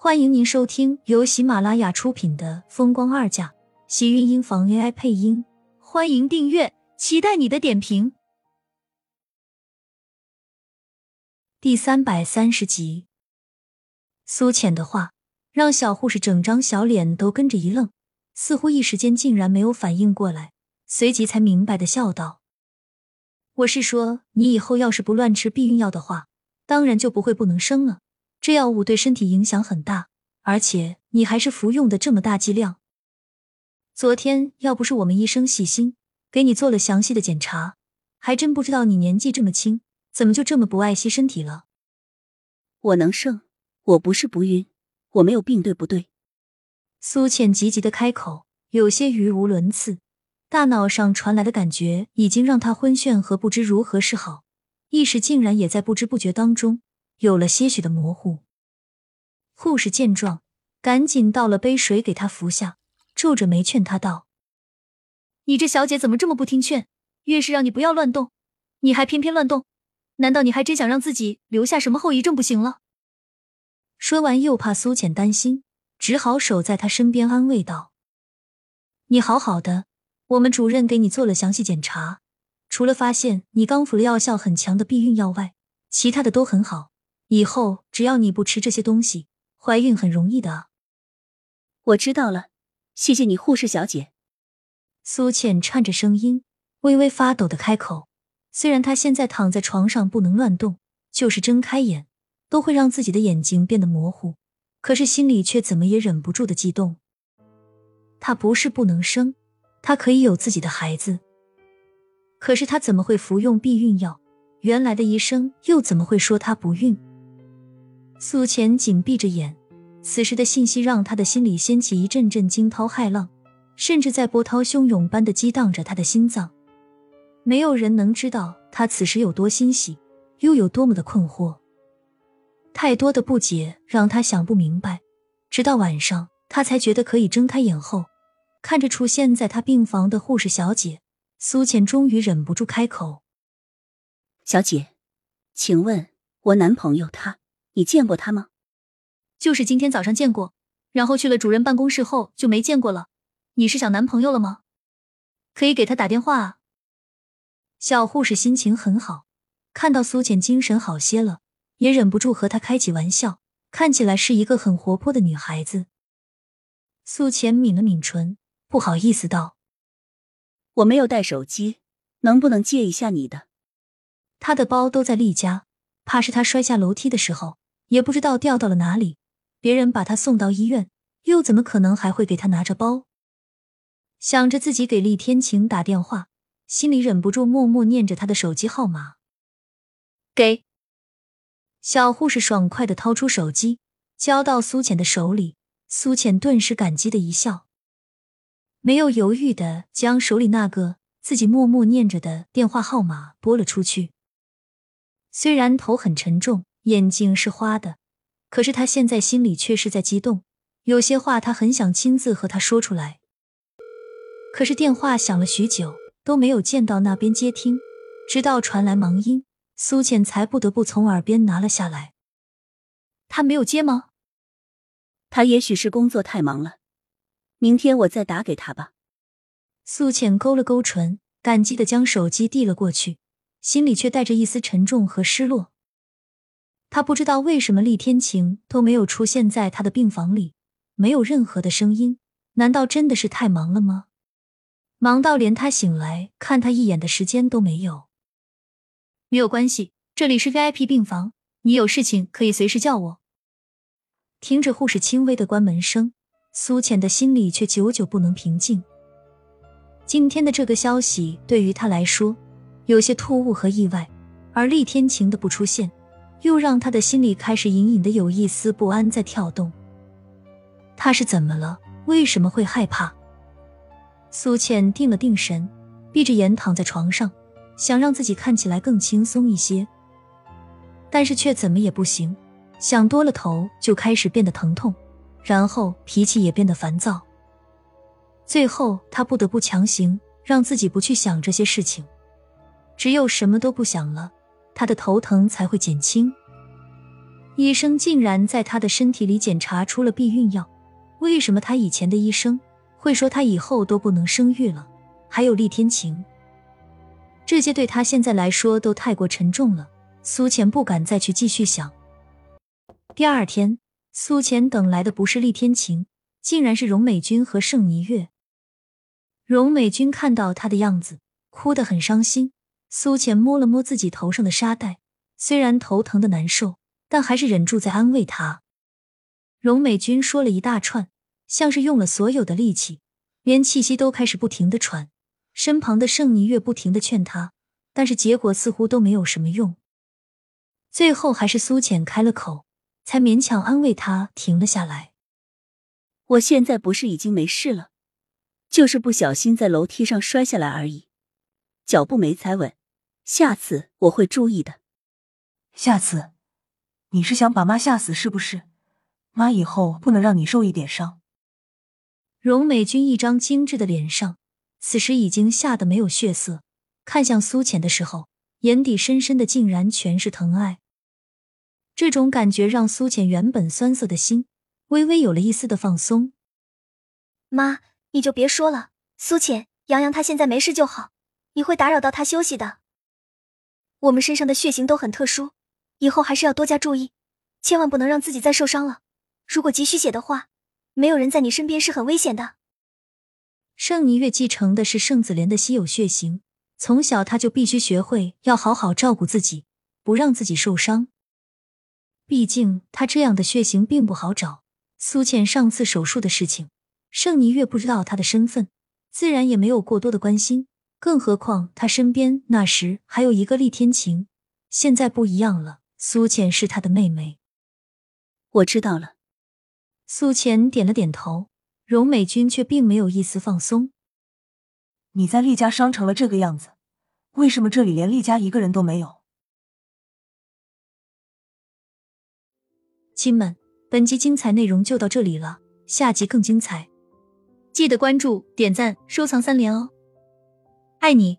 欢迎您收听由喜马拉雅出品的《风光二嫁》，喜运音房 AI 配音。欢迎订阅，期待你的点评。第三百三十集，苏浅的话让小护士整张小脸都跟着一愣，似乎一时间竟然没有反应过来，随即才明白的笑道：“我是说，你以后要是不乱吃避孕药的话，当然就不会不能生了。”这药物对身体影响很大，而且你还是服用的这么大剂量。昨天要不是我们医生细心给你做了详细的检查，还真不知道你年纪这么轻，怎么就这么不爱惜身体了。我能胜，我不是不孕，我没有病，对不对？苏浅急急的开口，有些语无伦次，大脑上传来的感觉已经让他昏眩和不知如何是好，意识竟然也在不知不觉当中。有了些许的模糊，护士见状，赶紧倒了杯水给他服下，皱着眉劝他道：“你这小姐怎么这么不听劝？越是让你不要乱动，你还偏偏乱动，难道你还真想让自己留下什么后遗症不行了？”说完，又怕苏浅担心，只好守在他身边安慰道：“你好好的，我们主任给你做了详细检查，除了发现你刚服了药效很强的避孕药外，其他的都很好。”以后只要你不吃这些东西，怀孕很容易的。我知道了，谢谢你，护士小姐。苏倩颤着声音，微微发抖的开口。虽然她现在躺在床上不能乱动，就是睁开眼都会让自己的眼睛变得模糊，可是心里却怎么也忍不住的激动。她不是不能生，她可以有自己的孩子。可是她怎么会服用避孕药？原来的医生又怎么会说她不孕？苏浅紧闭着眼，此时的信息让他的心里掀起一阵阵惊涛骇浪，甚至在波涛汹涌般的激荡着他的心脏。没有人能知道他此时有多欣喜，又有多么的困惑。太多的不解让他想不明白，直到晚上，他才觉得可以睁开眼后，看着出现在他病房的护士小姐，苏浅终于忍不住开口：“小姐，请问我男朋友他？”你见过他吗？就是今天早上见过，然后去了主任办公室后就没见过了。你是想男朋友了吗？可以给他打电话啊。小护士心情很好，看到苏浅精神好些了，也忍不住和他开起玩笑，看起来是一个很活泼的女孩子。苏浅抿了抿唇，不好意思道：“我没有带手机，能不能借一下你的？”他的包都在丽家，怕是他摔下楼梯的时候。也不知道掉到了哪里，别人把他送到医院，又怎么可能还会给他拿着包？想着自己给厉天晴打电话，心里忍不住默默念着他的手机号码。给小护士爽快的掏出手机，交到苏浅的手里。苏浅顿时感激的一笑，没有犹豫的将手里那个自己默默念着的电话号码拨了出去。虽然头很沉重。眼睛是花的，可是他现在心里却是在激动。有些话他很想亲自和他说出来，可是电话响了许久都没有见到那边接听，直到传来忙音，苏浅才不得不从耳边拿了下来。他没有接吗？他也许是工作太忙了，明天我再打给他吧。苏浅勾了勾唇，感激的将手机递了过去，心里却带着一丝沉重和失落。他不知道为什么厉天晴都没有出现在他的病房里，没有任何的声音。难道真的是太忙了吗？忙到连他醒来看他一眼的时间都没有。没有关系，这里是 VIP 病房，你有事情可以随时叫我。听着护士轻微的关门声，苏浅的心里却久久不能平静。今天的这个消息对于他来说有些突兀和意外，而厉天晴的不出现。又让他的心里开始隐隐的有一丝不安在跳动。他是怎么了？为什么会害怕？苏倩定了定神，闭着眼躺在床上，想让自己看起来更轻松一些，但是却怎么也不行。想多了，头就开始变得疼痛，然后脾气也变得烦躁。最后，他不得不强行让自己不去想这些事情，只有什么都不想了。他的头疼才会减轻。医生竟然在他的身体里检查出了避孕药。为什么他以前的医生会说他以后都不能生育了？还有厉天晴，这些对他现在来说都太过沉重了。苏浅不敢再去继续想。第二天，苏浅等来的不是厉天晴，竟然是荣美君和盛霓月。荣美君看到他的样子，哭得很伤心。苏浅摸了摸自己头上的沙袋，虽然头疼的难受，但还是忍住在安慰他。荣美君说了一大串，像是用了所有的力气，连气息都开始不停的喘。身旁的盛霓月不停的劝他，但是结果似乎都没有什么用。最后还是苏浅开了口，才勉强安慰他停了下来。我现在不是已经没事了，就是不小心在楼梯上摔下来而已，脚步没踩稳，下次我会注意的。下次，你是想把妈吓死是不是？妈以后不能让你受一点伤。荣美君一张精致的脸上，此时已经吓得没有血色，看向苏浅的时候。眼底深深的竟然全是疼爱，这种感觉让苏浅原本酸涩的心微微有了一丝的放松。妈，你就别说了，苏浅，洋洋他现在没事就好，你会打扰到他休息的。我们身上的血型都很特殊，以后还是要多加注意，千万不能让自己再受伤了。如果急需血的话，没有人在你身边是很危险的。盛霓月继承的是盛子莲的稀有血型。从小他就必须学会要好好照顾自己，不让自己受伤。毕竟他这样的血型并不好找。苏倩上次手术的事情，盛霓月不知道他的身份，自然也没有过多的关心。更何况他身边那时还有一个厉天晴，现在不一样了。苏倩是他的妹妹。我知道了。苏浅点了点头，荣美君却并没有一丝放松。你在厉家伤成了这个样子，为什么这里连厉家一个人都没有？亲们，本集精彩内容就到这里了，下集更精彩，记得关注、点赞、收藏三连哦，爱你！